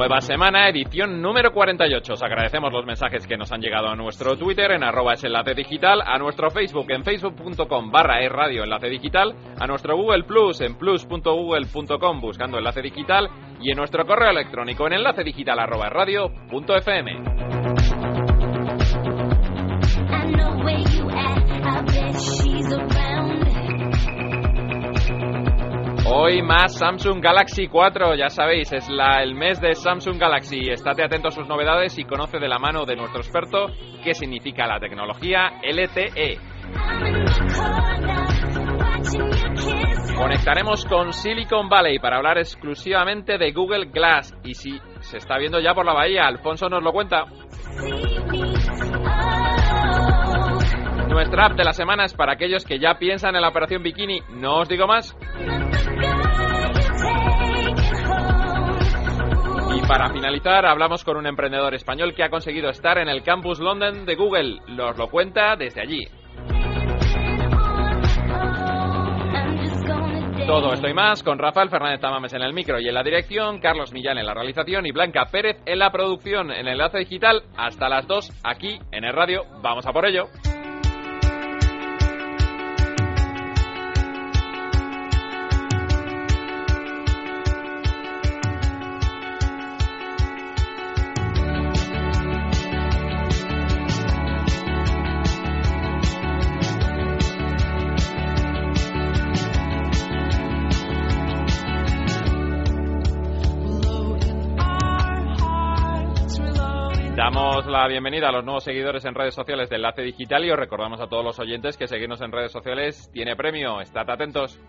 Nueva semana, edición número 48. Os agradecemos los mensajes que nos han llegado a nuestro Twitter en arroba es enlace digital, a nuestro Facebook en facebook.com barra es radio enlace digital, a nuestro Google Plus en plus.google.com buscando enlace digital y en nuestro correo electrónico en enlace digital arroba punto fm. Hoy más Samsung Galaxy 4, ya sabéis, es la, el mes de Samsung Galaxy. Estate atento a sus novedades y conoce de la mano de nuestro experto qué significa la tecnología LTE. Conectaremos con Silicon Valley para hablar exclusivamente de Google Glass. Y si se está viendo ya por la bahía, Alfonso nos lo cuenta. Nuestra app de la semana es para aquellos que ya piensan en la operación bikini. No os digo más. Para finalizar, hablamos con un emprendedor español que ha conseguido estar en el campus London de Google. Nos lo cuenta desde allí. Todo esto y más con Rafael Fernández Tamames en el micro y en la dirección, Carlos Millán en la realización y Blanca Pérez en la producción en Enlace Digital hasta las 2 aquí en el radio. Vamos a por ello. La bienvenida a los nuevos seguidores en redes sociales de Enlace Digital y os recordamos a todos los oyentes que seguirnos en redes sociales tiene premio. Estad atentos.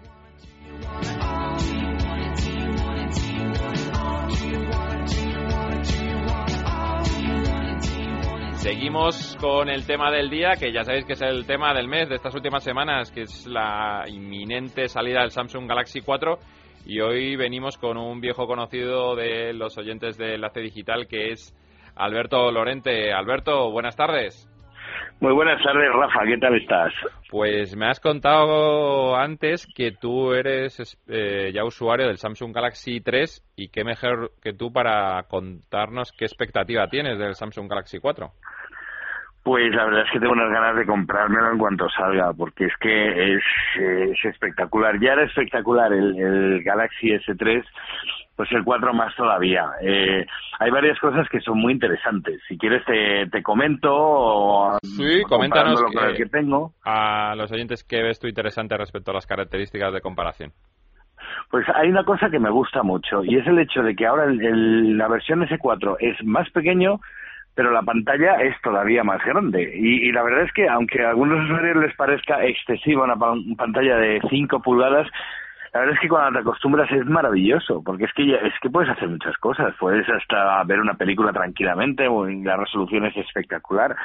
Seguimos con el tema del día, que ya sabéis que es el tema del mes de estas últimas semanas, que es la inminente salida del Samsung Galaxy 4. Y hoy venimos con un viejo conocido de los oyentes de Enlace Digital, que es Alberto Lorente. Alberto, buenas tardes. Muy buenas tardes, Rafa. ¿Qué tal estás? Pues me has contado antes que tú eres eh, ya usuario del Samsung Galaxy 3 y qué mejor que tú para contarnos qué expectativa tienes del Samsung Galaxy 4. Pues la verdad es que tengo unas ganas de comprármelo en cuanto salga, porque es que es, es espectacular. Ya era espectacular el, el Galaxy S3 pues el 4 más todavía. Eh, hay varias cosas que son muy interesantes. Si quieres te, te comento sí, coméntanos con el que tengo. a los oyentes qué ves tú interesante respecto a las características de comparación. Pues hay una cosa que me gusta mucho y es el hecho de que ahora el, el, la versión S4 es más pequeño pero la pantalla es todavía más grande. Y, y, la verdad es que, aunque a algunos usuarios les parezca excesiva una pantalla de 5 pulgadas, la verdad es que cuando te acostumbras es maravilloso, porque es que ya, es que puedes hacer muchas cosas, puedes hasta ver una película tranquilamente, la resolución es espectacular.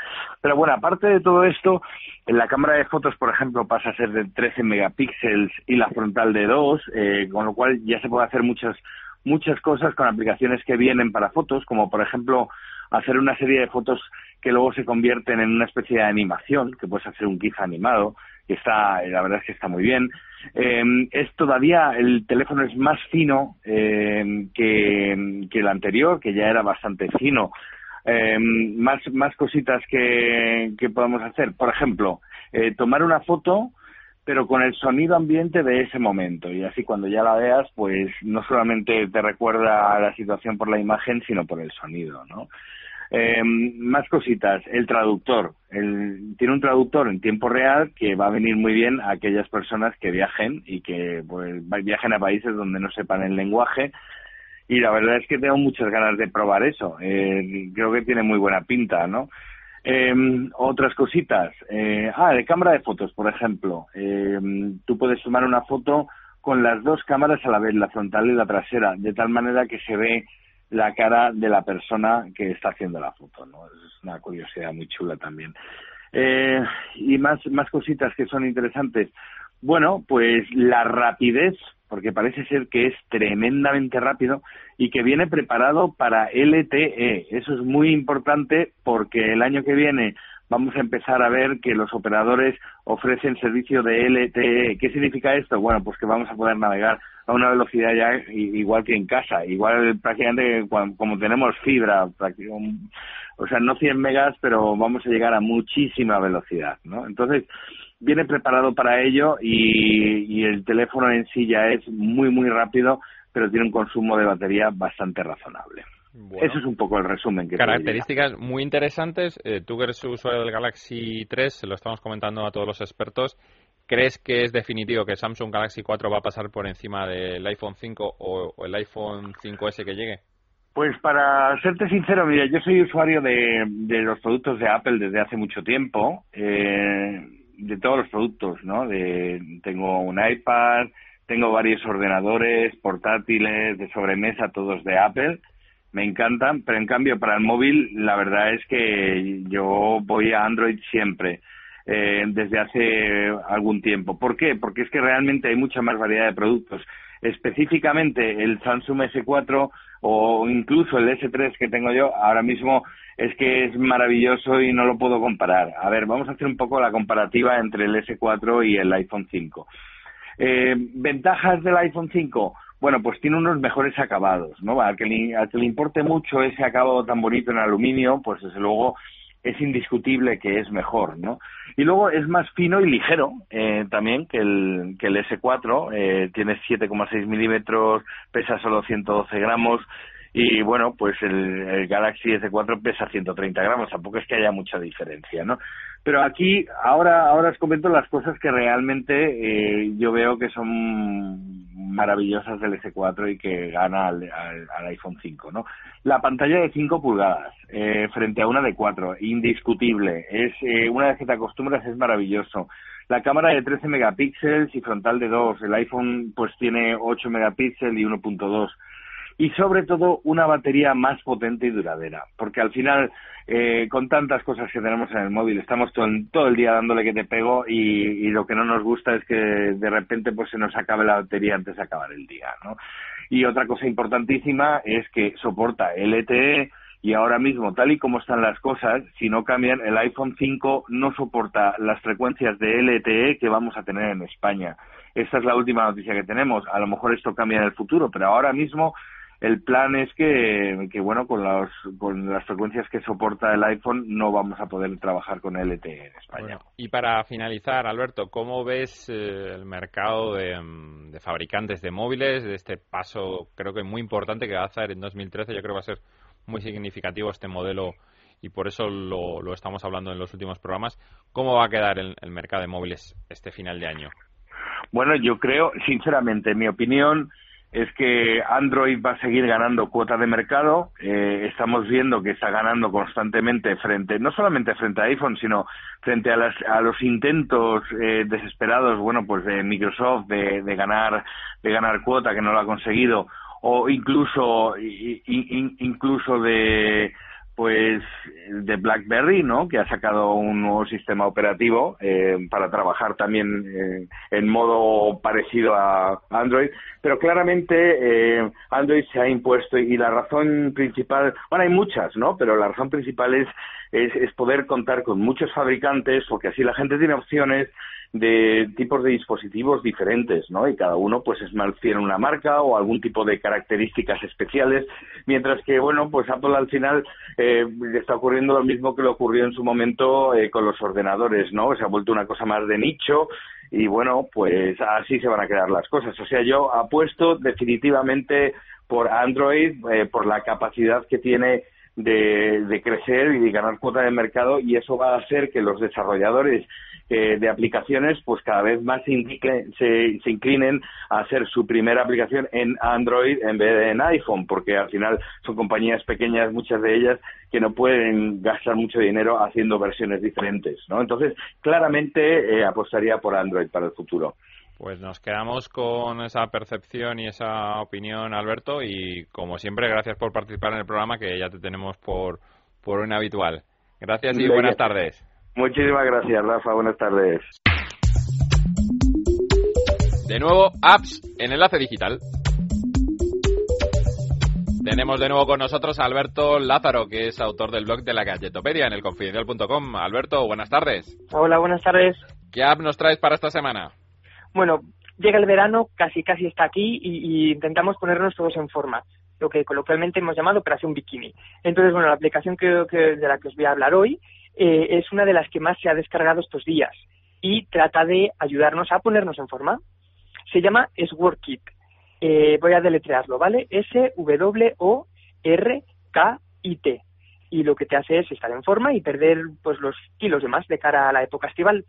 Pero bueno, aparte de todo esto, en la cámara de fotos, por ejemplo, pasa a ser de 13 megapíxeles y la frontal de 2, eh, con lo cual ya se puede hacer muchas muchas cosas con aplicaciones que vienen para fotos, como por ejemplo hacer una serie de fotos que luego se convierten en una especie de animación, que puedes hacer un GIF animado, que está, la verdad es que está muy bien. Eh, es todavía, el teléfono es más fino eh, que, que el anterior, que ya era bastante fino. Eh, más, más cositas que, que podemos hacer. Por ejemplo, eh, tomar una foto, pero con el sonido ambiente de ese momento. Y así cuando ya la veas, pues no solamente te recuerda la situación por la imagen, sino por el sonido, ¿no? Eh, más cositas, el traductor. El, tiene un traductor en tiempo real que va a venir muy bien a aquellas personas que viajen y que pues, viajen a países donde no sepan el lenguaje. Y la verdad es que tengo muchas ganas de probar eso. Eh, creo que tiene muy buena pinta, ¿no? Eh, otras cositas. Eh, ah, de cámara de fotos, por ejemplo. Eh, tú puedes tomar una foto con las dos cámaras a la vez, la frontal y la trasera, de tal manera que se ve la cara de la persona que está haciendo la foto, ¿no? Es una curiosidad muy chula también. Eh, y más, más cositas que son interesantes. Bueno, pues la rapidez, porque parece ser que es tremendamente rápido y que viene preparado para LTE. Eso es muy importante porque el año que viene vamos a empezar a ver que los operadores ofrecen servicio de LTE. ¿Qué significa esto? Bueno, pues que vamos a poder navegar a una velocidad ya igual que en casa, igual prácticamente como tenemos fibra, o sea, no 100 megas, pero vamos a llegar a muchísima velocidad, ¿no? Entonces, viene preparado para ello y, el teléfono en sí ya es muy, muy rápido, pero tiene un consumo de batería bastante razonable. Eso es un poco el resumen. Que Características muy interesantes. Eh, tú que eres usuario del Galaxy 3, se lo estamos comentando a todos los expertos. ¿Crees que es definitivo que Samsung Galaxy 4 va a pasar por encima del iPhone 5 o, el iPhone 5S que llegue? Pues para serte sincero, mira, yo soy usuario de, de los productos de Apple desde hace mucho tiempo. Eh, de todos los productos, ¿no? De, tengo un iPad, tengo varios ordenadores portátiles de sobremesa, todos de Apple. Me encantan, pero en cambio para el móvil la verdad es que yo voy a Android siempre. Eh, desde hace algún tiempo. ¿Por qué? Porque es que realmente hay mucha más variedad de productos. Específicamente el Samsung S4 o incluso el S3 que tengo yo ahora mismo es que es maravilloso y no lo puedo comparar. A ver, vamos a hacer un poco la comparativa entre el S4 y el iPhone 5. Eh, ¿Ventajas del iPhone 5? Bueno, pues tiene unos mejores acabados, ¿no? Al que, le, que le importe mucho ese acabado tan bonito en aluminio, pues desde luego es indiscutible que es mejor, ¿no? Y luego es más fino y ligero eh, también que el, que el S4, eh, tiene 7,6 milímetros, pesa solo 112 gramos, y bueno, pues el, Galaxy S4 pesa 130 gramos, tampoco es que haya mucha diferencia, ¿no? Pero aquí, ahora, ahora os comento las cosas que realmente eh, yo veo que son maravillosas del S4 y que gana al, iPhone 5, ¿no? La pantalla de 5 pulgadas eh, frente a una de 4, indiscutible. Es eh, una vez que te acostumbras es maravilloso. La cámara de 13 megapíxeles y frontal de 2. El iPhone pues tiene 8 megapíxeles y 1.2 y sobre todo una batería más potente y duradera, porque al final eh, con tantas cosas que tenemos en el móvil estamos todo, todo el día dándole que te pego y, lo que no nos gusta es que de repente pues se nos acabe la batería antes de acabar el día, ¿no? Y otra cosa importantísima es que soporta LTE y ahora mismo, tal y como están las cosas, si no cambian, el iPhone 5 no soporta las frecuencias de LTE que vamos a tener en España. Esta es la última noticia que tenemos. A lo mejor esto cambia en el futuro, pero ahora mismo el plan es que, que bueno, con, los, con las frecuencias que soporta el iPhone no vamos a poder trabajar con LTE en España. y para finalizar, Alberto, ¿cómo ves eh, el mercado de, mm, de, fabricantes de móviles, de este paso creo que muy importante que va a hacer en 2013? Yo creo que va a ser muy significativo este modelo y por eso lo, lo estamos hablando en los últimos programas. ¿Cómo va a quedar el, el mercado de móviles este final de año? Bueno, yo creo, sinceramente, en mi opinión, es que Android va a seguir ganando cuota de mercado. Eh, estamos viendo que está ganando constantemente frente, no solamente frente a iPhone, sino frente a, las, a los intentos eh, desesperados, bueno, pues de Microsoft de, de ganar, de ganar cuota que no lo ha conseguido, o incluso, incluso de pues de BlackBerry, ¿no? Que ha sacado un nuevo sistema operativo eh, para trabajar también eh, en modo parecido a Android, pero claramente eh, Android se ha impuesto y la razón principal, bueno, hay muchas, ¿no? Pero la razón principal es, es, es poder contar con muchos fabricantes, porque así la gente tiene opciones de tipos de dispositivos diferentes, ¿no? Y cada uno, pues, es más a una marca o algún tipo de características especiales, mientras que, bueno, pues Apple al final eh, está ocurriendo lo mismo que le ocurrió en su momento eh, con los ordenadores, ¿no? Se ha vuelto una cosa más de nicho y, bueno, pues así se van a quedar las cosas. O sea, yo apuesto definitivamente por Android, eh, por la capacidad que tiene de, de, crecer y de ganar cuota de mercado y eso va a hacer que los desarrolladores eh, de aplicaciones pues cada vez más se, se, inclinen a hacer su primera aplicación en Android en vez de en iPhone porque al final son compañías pequeñas muchas de ellas que no pueden gastar mucho dinero haciendo versiones diferentes ¿no? entonces claramente eh, apostaría por Android para el futuro pues nos quedamos con esa percepción y esa opinión, Alberto, y como siempre, gracias por participar en el programa, que ya te tenemos por, por un habitual. Gracias y buenas tardes. Muchísimas gracias, Rafa. Buenas tardes. De nuevo, apps en enlace digital. Tenemos de nuevo con nosotros a Alberto Lázaro, que es autor del blog de la Galletopedia en el confidencial.com. Alberto, buenas tardes. Hola, buenas tardes. ¿Qué app nos traes para esta semana? Bueno, llega el verano, casi casi está aquí y, intentamos ponernos todos en forma, lo que coloquialmente hemos llamado operación bikini. Entonces, bueno, la aplicación que, de la que os voy a hablar hoy eh, es una de las que más se ha descargado estos días y trata de ayudarnos a ponernos en forma. Se llama Sworkit. Eh, voy a deletrearlo, ¿vale? S-W-O-R-K-I-T. Y lo que te hace es estar en forma y perder pues los kilos de más de cara a la época estival.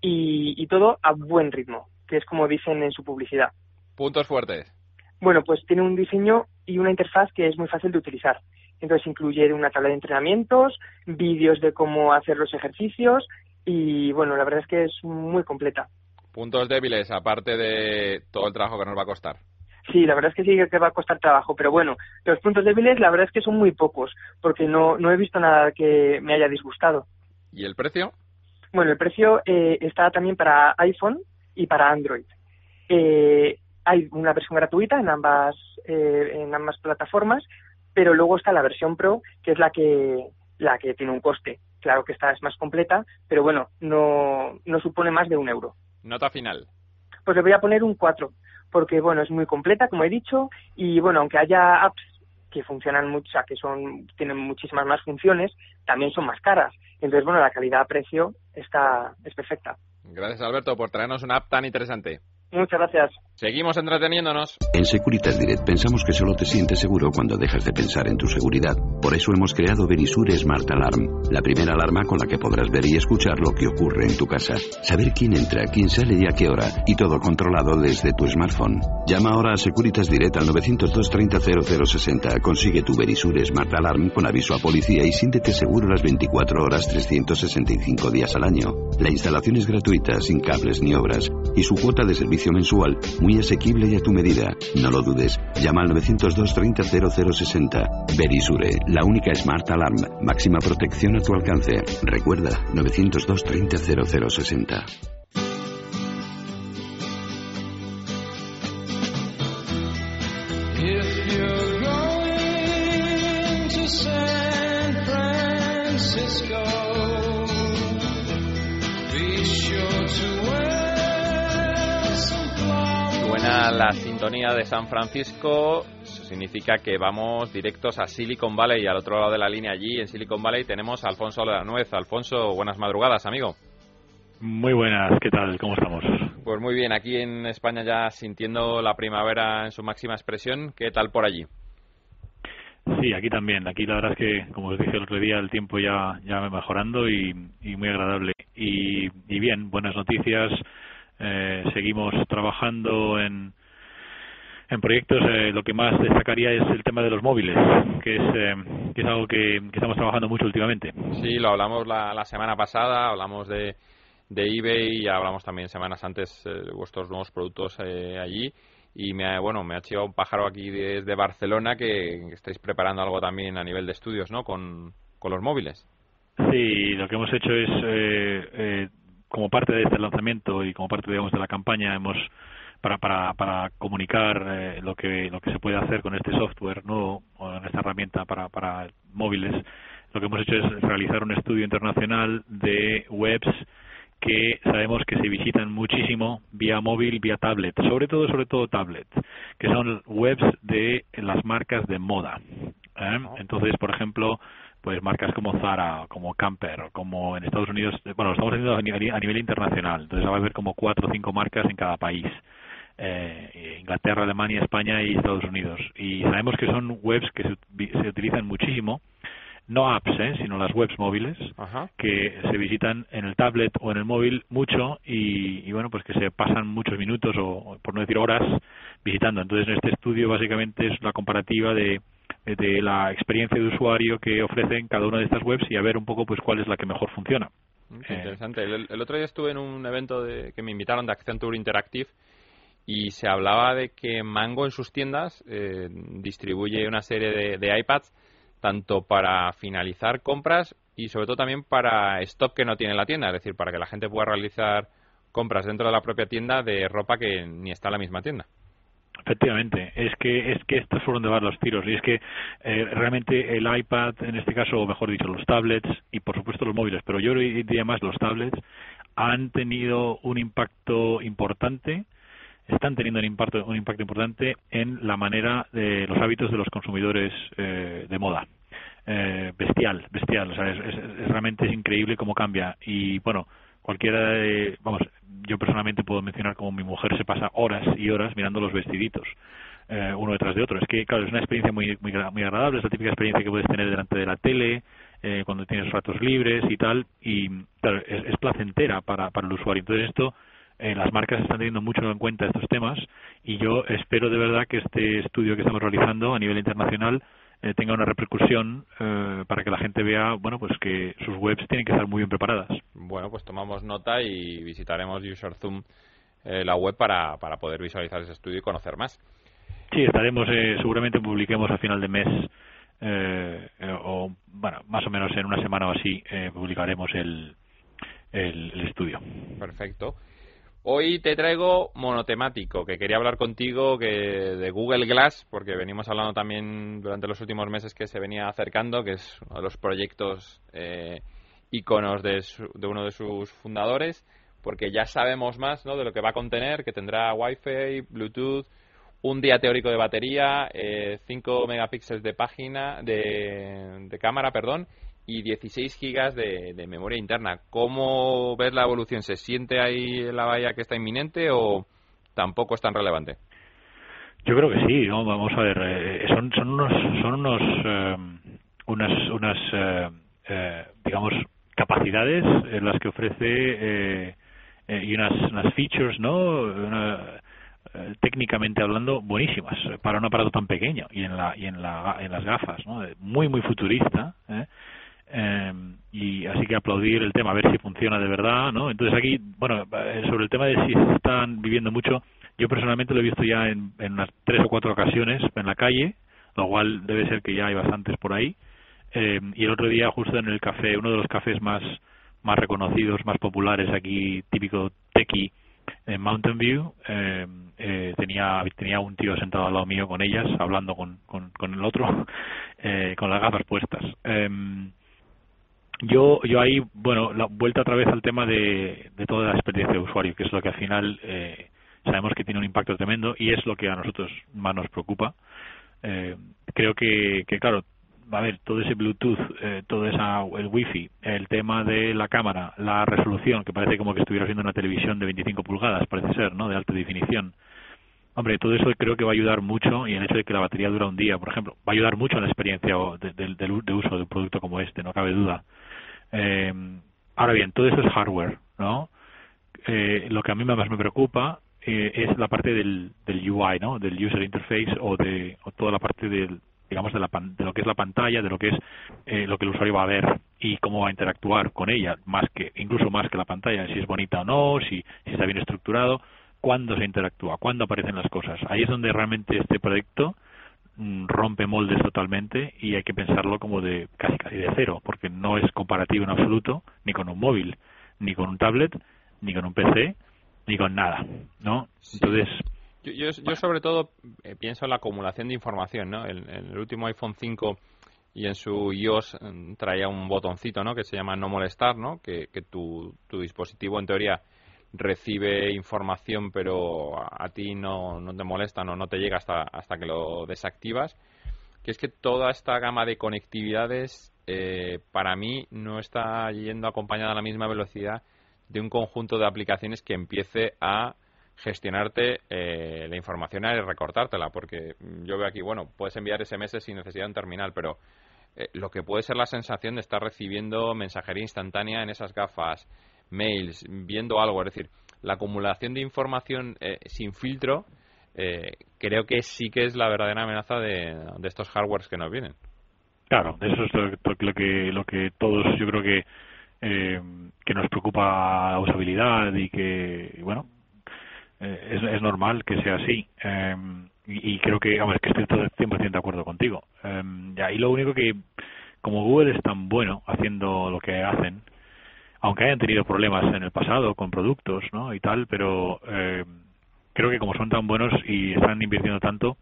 y todo a buen ritmo que es como dicen en su publicidad. Puntos fuertes. Bueno, pues tiene un diseño y una interfaz que es muy fácil de utilizar. Entonces incluye una tabla de entrenamientos, vídeos de cómo hacer los ejercicios y bueno, la verdad es que es muy completa. Puntos débiles, aparte de todo el trabajo que nos va a costar. Sí, la verdad es que sí que va a costar trabajo, pero bueno, los puntos débiles la verdad es que son muy pocos, porque no, no he visto nada que me haya disgustado. ¿Y el precio? Bueno, el precio eh, está también para iPhone, y para Android. Eh, hay una versión gratuita en ambas, eh, en ambas plataformas, pero luego está la versión Pro, que es la que, la que tiene un coste. Claro que esta es más completa, pero bueno, no, no supone más de un euro. Nota final. Pues le voy a poner un 4, porque bueno, es muy completa, como he dicho, y bueno, aunque haya apps que funcionan mucho, que son, tienen muchísimas más funciones, también son más caras. Entonces, bueno, la calidad-precio está, es perfecta. Gracias, Alberto, por traernos una app tan interesante. Muchas gracias. Seguimos entreteniéndonos. En Securitas Direct pensamos que solo te sientes seguro cuando dejas de pensar en tu seguridad. Por eso hemos creado Verisure Smart Alarm, la primera alarma con la que podrás ver y escuchar lo que ocurre en tu casa. Saber quién entra, quién sale y a qué hora. Y todo controlado desde tu smartphone. Llama ahora a Securitas Direct al 902 30 0060. Consigue tu Verisure Smart Alarm con aviso a policía y siéntete seguro las 24 horas 365 días al año. La instalación es gratuita, sin cables ni obras. Y su cuota de servicio mensual muy asequible y a tu medida. No lo dudes. Llama al 902 30 0060. Verisure, la única Smart Alarm. Máxima protección a tu alcance. Recuerda, 902 30 0060. Sintonía de San Francisco, significa que vamos directos a Silicon Valley, al otro lado de la línea allí, en Silicon Valley, tenemos a Alfonso Nuez. Alfonso, buenas madrugadas, amigo. Muy buenas, ¿qué tal? ¿Cómo estamos? Pues muy bien, aquí en España ya sintiendo la primavera en su máxima expresión. ¿Qué tal por allí? Sí, aquí también. Aquí la verdad es que, como os dije el otro día, el tiempo ya, ya va mejorando y, muy agradable. Y, y bien, buenas noticias. Eh, seguimos trabajando en, en proyectos eh, lo que más destacaría es el tema de los móviles, que es, eh, que es algo que, estamos trabajando mucho últimamente. Sí, lo hablamos la, la semana pasada, hablamos de, de eBay y hablamos también semanas antes de eh, vuestros nuevos productos allí. Y me ha, bueno, me ha chivado un pájaro aquí desde Barcelona que, estáis preparando algo también a nivel de estudios, ¿no? Con, con los móviles. Sí, lo que hemos hecho es, como parte de este lanzamiento y como parte, digamos, de la campaña, hemos para, para, para comunicar eh, lo, que, lo que se puede hacer con este software nuevo o con esta herramienta para, para móviles, lo que hemos hecho es realizar un estudio internacional de webs que sabemos que se visitan muchísimo vía móvil, vía tablet, sobre todo, sobre todo tablet, que son webs de las marcas de moda. ¿eh? Entonces, por ejemplo, pues marcas como Zara, como Camper, como en Estados Unidos, bueno, lo estamos haciendo a nivel, a nivel internacional, entonces va a haber como cuatro o cinco marcas en cada país eh, Inglaterra, Alemania, España y Estados Unidos. Y sabemos que son webs que se, utilizan muchísimo, no apps, ¿eh? sino las webs móviles, que se visitan en el tablet o en el móvil mucho y, bueno, pues que se pasan muchos minutos o, por no decir horas visitando. Entonces, en este estudio básicamente es la comparativa de, de la experiencia de usuario que ofrecen cada una de estas webs y a ver un poco pues cuál es la que mejor funciona. interesante. El, otro día estuve en un evento de, que me invitaron de Accenture Interactive y se hablaba de que Mango en sus tiendas eh, distribuye una serie de, iPads tanto para finalizar compras y sobre todo también para stock que no tiene la tienda, es decir, para que la gente pueda realizar compras dentro de la propia tienda de ropa que ni está en la misma tienda. Efectivamente, es que es que esto es por donde van los tiros y es que eh, realmente el iPad, en este caso, o mejor dicho, los tablets y por supuesto los móviles, pero yo diría más los tablets, han tenido un impacto importante, están teniendo un impacto, un impacto importante en la manera de los hábitos de los consumidores eh, de moda. Eh, bestial, bestial, o sea, es, realmente es increíble cómo cambia y bueno, cualquiera vamos, yo personalmente puedo mencionar como mi mujer se pasa horas y horas mirando los vestiditos. Eh, uno detrás de otro. Es que, claro, es una experiencia muy, muy, muy agradable, es la típica experiencia que puedes tener delante de la tele, eh, cuando tienes ratos libres y tal, y claro, es, placentera para, para el usuario. Entonces esto, eh, las marcas están teniendo mucho en cuenta estos temas y yo espero de verdad que este estudio que estamos realizando a nivel internacional eh, tenga una repercusión eh, para que la gente vea bueno pues que sus webs tienen que estar muy bien preparadas. Bueno pues tomamos nota y visitaremos UserZoom eh, la web para, para poder visualizar ese estudio y conocer más. Sí estaremos seguramente publiquemos a final de mes o bueno más o menos en una semana o así publicaremos el, el, el estudio. Perfecto Hoy te traigo monotemático, que quería hablar contigo que de Google Glass, porque venimos hablando también durante los últimos meses que se venía acercando, que es uno de los proyectos eh, iconos de, uno de sus fundadores, porque ya sabemos más ¿no? de lo que va a contener, que tendrá Wi-Fi, Bluetooth, un día teórico de batería, 5 eh, megapíxeles de página, de, de cámara, perdón, y 16 gigas de, memoria interna. ¿Cómo ves la evolución? ¿Se siente ahí la valla que está inminente o tampoco es tan relevante? Yo creo que sí, vamos a ver, eh, son, son unos, son unos, eh, unas, unas eh, digamos, capacidades en las que ofrece y unas, unas features, ¿no? técnicamente hablando buenísimas para un aparato tan pequeño y en la y en la en las gafas ¿no? muy muy futurista ¿eh? Eh, y así que aplaudir el tema, a ver si funciona de verdad, ¿no? Entonces aquí, bueno, eh, sobre el tema de si están viviendo mucho, yo personalmente lo he visto ya en, unas tres o cuatro ocasiones en la calle, lo cual debe ser que ya hay bastantes por ahí. Eh, y el otro día, justo en el café, uno de los cafés más más reconocidos, más populares aquí, típico tequi, en Mountain View, eh, eh, tenía tenía un tío sentado al lado mío con ellas, hablando con, con, con el otro, eh, con las gafas puestas. Eh, yo, yo ahí, bueno, la vuelta otra vez al tema de, de toda la experiencia de usuario, que es lo que al final eh, sabemos que tiene un impacto tremendo y es lo que a nosotros más nos preocupa. Eh, creo que, que, claro, a ver, todo ese Bluetooth, eh, todo esa, el Wi-Fi, el tema de la cámara, la resolución, que parece como que estuviera viendo una televisión de 25 pulgadas, parece ser, ¿no? De alta definición. Hombre, todo eso creo que va a ayudar mucho y el hecho de que la batería dura un día, por ejemplo, va a ayudar mucho en la experiencia de, de, de uso de un producto como este, no cabe duda. Eh, ahora bien, todo eso es hardware, ¿no? Eh, lo que a mí más me preocupa eh, es la parte del, del UI, ¿no? Del user interface o de o toda la parte del digamos de, la, de lo que es la pantalla, de lo que es eh, lo que el usuario va a ver y cómo va a interactuar con ella, más que incluso más que la pantalla, si es bonita o no, si, si está bien estructurado, cuándo se interactúa, cuándo aparecen las cosas. Ahí es donde realmente este proyecto rompe moldes totalmente y hay que pensarlo como de casi casi de cero, porque no es comparativo en absoluto ni con un móvil, ni con un tablet, ni con un PC, ni con nada, ¿no? Entonces yo, yo, sobre todo eh, pienso en la acumulación de información, ¿no? En, el último iPhone 5 y en su iOS mm, traía un botoncito, ¿no? Que se llama no molestar, ¿no? Que, que tu, tu dispositivo en teoría recibe información pero a, ti no, no te molesta, no, no te llega hasta, hasta que lo desactivas, que es que toda esta gama de conectividades eh, para mí no está yendo acompañada a la misma velocidad de un conjunto de aplicaciones que empiece a gestionarte eh, la información y recortártela, porque yo veo aquí, bueno, puedes enviar SMS sin necesidad de un terminal, pero eh, lo que puede ser la sensación de estar recibiendo mensajería instantánea en esas gafas, mails, viendo algo, es decir, la acumulación de información eh, sin filtro, eh, creo que sí que es la verdadera amenaza de, estos hardwares que nos vienen. Claro, eso es lo, que lo que todos yo creo que eh, que nos preocupa la usabilidad y que bueno es, es, normal que sea así. Y, creo que vamos, que estoy todo el 100% de acuerdo contigo. Y lo único que como Google es tan bueno haciendo lo que hacen aunque hayan tenido problemas en el pasado con productos ¿no? y tal, pero eh, creo que como son tan buenos y están invirtiendo tanto,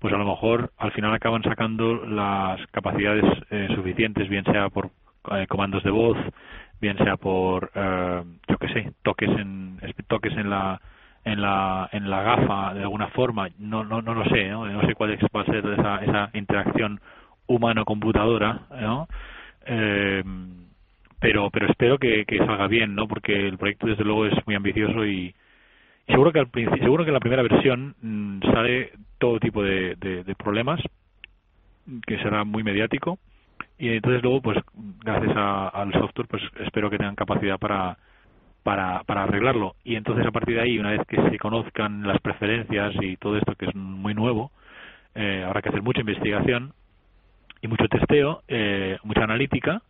pues a lo mejor al final acaban sacando las capacidades eh, suficientes, bien sea por eh, comandos de voz, bien sea por, eh, yo qué sé, toques en, toques en la en la en la gafa de alguna forma no no no lo sé no, no sé cuál es, va a ser esa, esa interacción humano computadora no eh, pero pero espero que, salga bien no porque el proyecto desde luego es muy ambicioso y, seguro que al seguro que la primera versión mm, sale todo tipo de, de, de, problemas que será muy mediático y entonces luego pues gracias a, al software pues espero que tengan capacidad para para, para arreglarlo. Y entonces a partir de ahí, una vez que se conozcan las preferencias y todo esto que es muy nuevo, eh, habrá que hacer mucha investigación y mucho testeo, eh, mucha analítica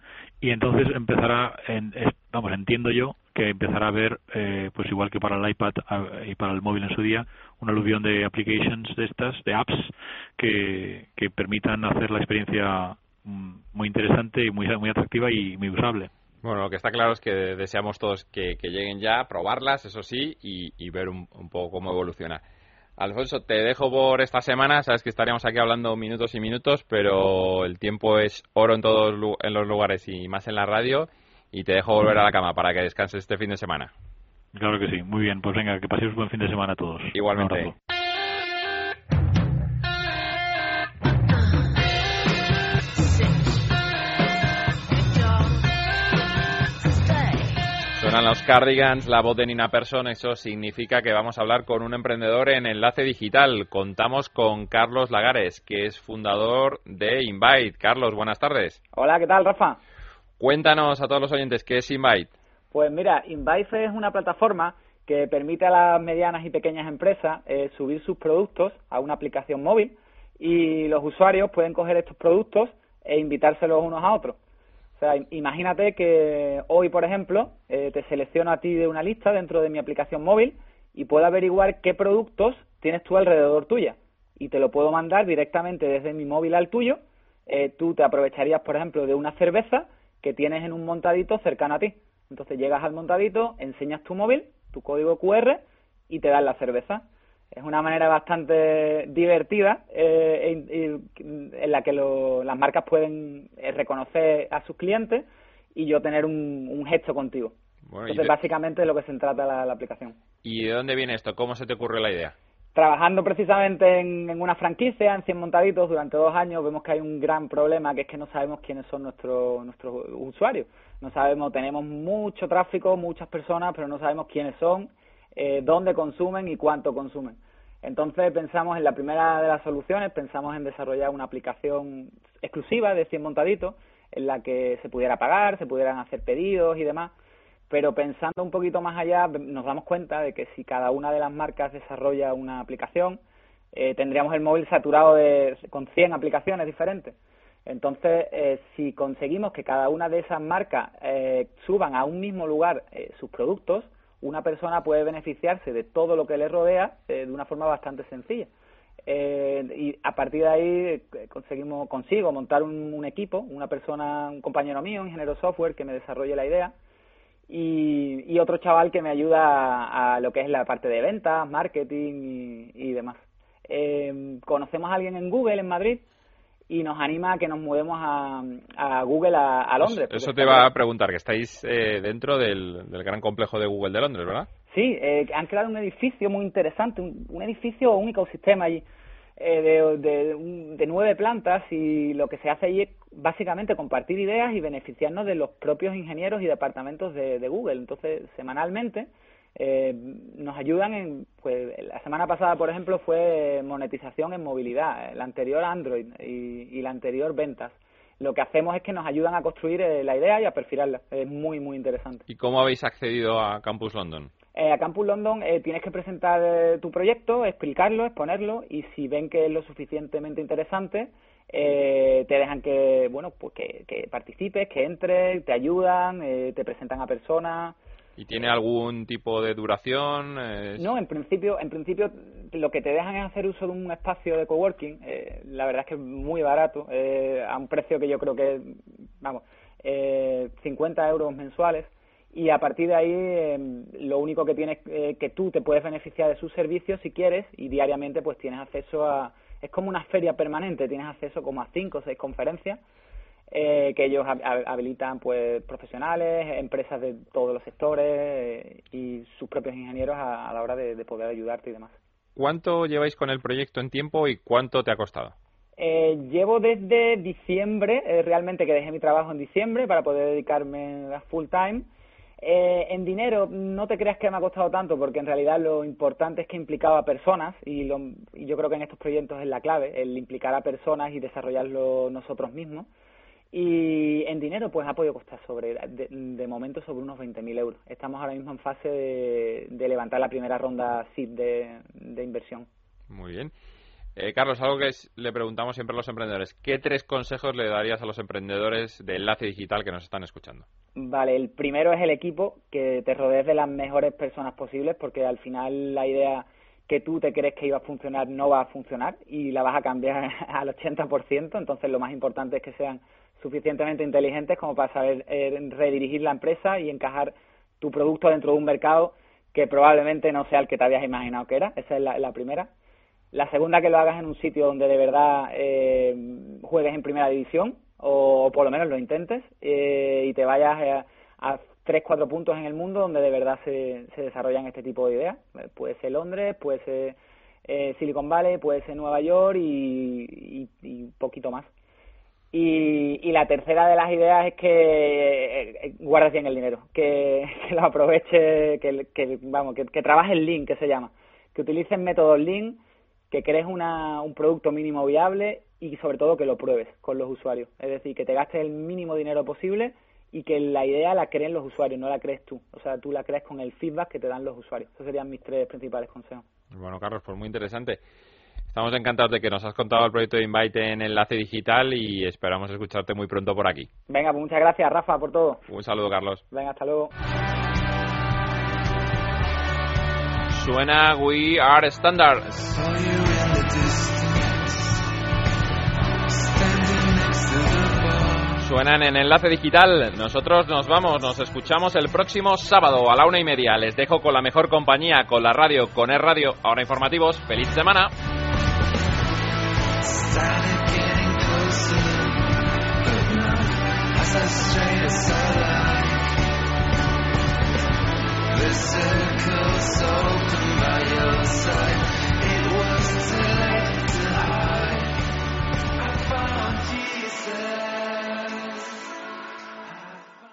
y entonces empezará, en, vamos, entiendo yo que empezará a haber, eh, pues igual que para el iPad y para el móvil en su día, una aluvión de applications de estas, de apps, que, que permitan hacer la experiencia mm, muy interesante y muy, muy atractiva y muy usable. Bueno, lo que está claro es que deseamos todos que, lleguen ya, probarlas, eso sí, y, ver un, poco cómo evoluciona. Alfonso, te dejo por esta semana. Sabes que estaríamos aquí hablando minutos y minutos, pero el tiempo es oro en todos en los lugares y más en la radio. Y te dejo volver a la cama para que descanses este fin de semana. Claro que sí. Muy bien. Pues venga, que paséis un buen fin de semana a todos. Igualmente. Los Cardigans, la voz de Nina Persson, eso significa que vamos a hablar con un emprendedor en enlace digital. Contamos con Carlos Lagares, que es fundador de Invite. Carlos, buenas tardes. Hola, ¿qué tal, Rafa? Cuéntanos a todos los oyentes, ¿qué es Invite? Pues mira, Invite es una plataforma que permite a las medianas y pequeñas empresas eh, subir sus productos a una aplicación móvil y los usuarios pueden coger estos productos e invitárselos unos a otros. O sea, imagínate que hoy, por ejemplo, eh, te selecciono a ti de una lista dentro de mi aplicación móvil y puedo averiguar qué productos tienes tú alrededor tuya. Y te lo puedo mandar directamente desde mi móvil al tuyo. Eh, tú te aprovecharías, por ejemplo, de una cerveza que tienes en un montadito cercano a ti. Entonces llegas al montadito, enseñas tu móvil, tu código QR y te dan la cerveza es una manera bastante divertida eh, en la que las marcas pueden eh, reconocer a sus clientes y yo tener un, gesto contigo. Entonces, básicamente es lo que se trata la, la, aplicación. ¿Y de dónde viene esto? ¿Cómo se te ocurrió la idea? Trabajando precisamente en, una franquicia, en 100 montaditos, durante dos años, vemos que hay un gran problema, que es que no sabemos quiénes son nuestros, nuestros usuarios. No sabemos, tenemos mucho tráfico, muchas personas, pero no sabemos quiénes son eh, dónde consumen y cuánto consumen. Entonces pensamos en la primera de las soluciones, pensamos en desarrollar una aplicación exclusiva de 100 montaditos en la que se pudiera pagar, se pudieran hacer pedidos y demás, pero pensando un poquito más allá nos damos cuenta de que si cada una de las marcas desarrolla una aplicación, eh, tendríamos el móvil saturado de, con 100 aplicaciones diferentes. Entonces, eh, si conseguimos que cada una de esas marcas eh, suban a un mismo lugar sus productos, una persona puede beneficiarse de todo lo que le rodea eh, de una forma bastante sencilla. Eh, y a partir de ahí eh, conseguimos consigo montar un, equipo, una persona, un compañero mío, ingeniero software que me desarrolle la idea y, otro chaval que me ayuda a, lo que es la parte de ventas, marketing y, demás. conocemos a alguien en Google en Madrid y nos anima a que nos mudemos a, Google a, Londres. Eso, te va a preguntar, que estáis eh, dentro del, gran complejo de Google de Londres, ¿verdad? Sí, eh, han creado un edificio muy interesante, un, edificio o un ecosistema allí eh, de, nueve plantas y lo que se hace allí es básicamente compartir ideas y beneficiarnos de los propios ingenieros y departamentos de, de Google. Entonces, semanalmente eh, nos ayudan en, pues la semana pasada, por ejemplo, fue monetización en movilidad, la anterior Android y, la anterior ventas. Lo que hacemos es que nos ayudan a construir eh, la idea y a perfilarla. Es muy, muy interesante. ¿Y cómo habéis accedido a Campus London? Eh, a Campus London eh, tienes que presentar tu proyecto, explicarlo, exponerlo y si ven que es lo suficientemente interesante, te dejan que, bueno, pues que, que participes, que entres, te ayudan, te presentan a personas ¿Y tiene algún tipo de duración? No, en principio, en principio lo que te dejan es hacer uso de un espacio de coworking. Eh, la verdad es que es muy barato, eh, a un precio que yo creo que, vamos, eh, 50 euros mensuales. y a partir de ahí em, lo único que tienes eh, que tú te puedes beneficiar de sus servicios si quieres y diariamente pues tienes acceso a es como una feria permanente tienes acceso como a cinco o seis conferencias eh, que ellos habilitan pues profesionales empresas de todos los sectores eh, y sus propios ingenieros a, la hora de, poder ayudarte y demás ¿Cuánto lleváis con el proyecto en tiempo y cuánto te ha costado? llevo desde diciembre, realmente que dejé mi trabajo en diciembre para poder dedicarme a full time eh, en dinero, no te creas que me ha costado tanto, porque en realidad lo importante es que implicaba a personas, y, lo, y yo creo que en estos proyectos es la clave, el implicar a personas y desarrollarlo nosotros mismos. Y en dinero, pues ha podido costar sobre, de, momento sobre unos 20.000 euros. Estamos ahora mismo en fase de, levantar la primera ronda SID de, de inversión. Muy bien. Eh, Carlos, algo que le preguntamos siempre a los emprendedores. ¿Qué tres consejos le darías a los emprendedores de enlace digital que nos están escuchando? Vale, el primero es el equipo, que te rodees de las mejores personas posibles, porque al final la idea que tú te crees que iba a funcionar no va a funcionar y la vas a cambiar al 80%, entonces lo más importante es que sean suficientemente inteligentes como para saber eh, redirigir la empresa y encajar tu producto dentro de un mercado que probablemente no sea el que te habías imaginado que era. Esa es la primera. La segunda, que lo hagas en un sitio donde de verdad eh, juegues en primera división, o, por lo menos lo intentes, eh, y te vayas a, tres, cuatro puntos en el mundo donde de verdad se, se desarrollan este tipo de ideas. Puede ser Londres, puede ser eh, Silicon Valley, puede ser Nueva York y, y, poquito más. Y, y, la tercera de las ideas es que guardes bien el dinero, que, lo aproveche, que, que vamos, que, que trabajes Lean, que se llama, que utilices métodos Lean que crees una, un producto mínimo viable y sobre todo que lo pruebes con los usuarios. Es decir, que te gastes el mínimo dinero posible y que la idea la creen los usuarios, no la crees tú. O sea, tú la crees con el feedback que te dan los usuarios. Esos serían mis tres principales consejos. Bueno, Carlos, pues muy interesante. Estamos encantados de que nos has contado el proyecto de Invite en Enlace Digital y esperamos escucharte muy pronto por aquí. Venga, pues muchas gracias, Rafa, por todo. Un saludo, Carlos. Venga, hasta luego. Suena We Are Standards. Suenan en Enlace Digital. Nosotros nos vamos, nos escuchamos el próximo sábado a la una y media. Les dejo con la mejor compañía, con la radio, con el radio. Ahora informativos. ¡Feliz semana! started getting closer, but not as I strayed This circles open by your side.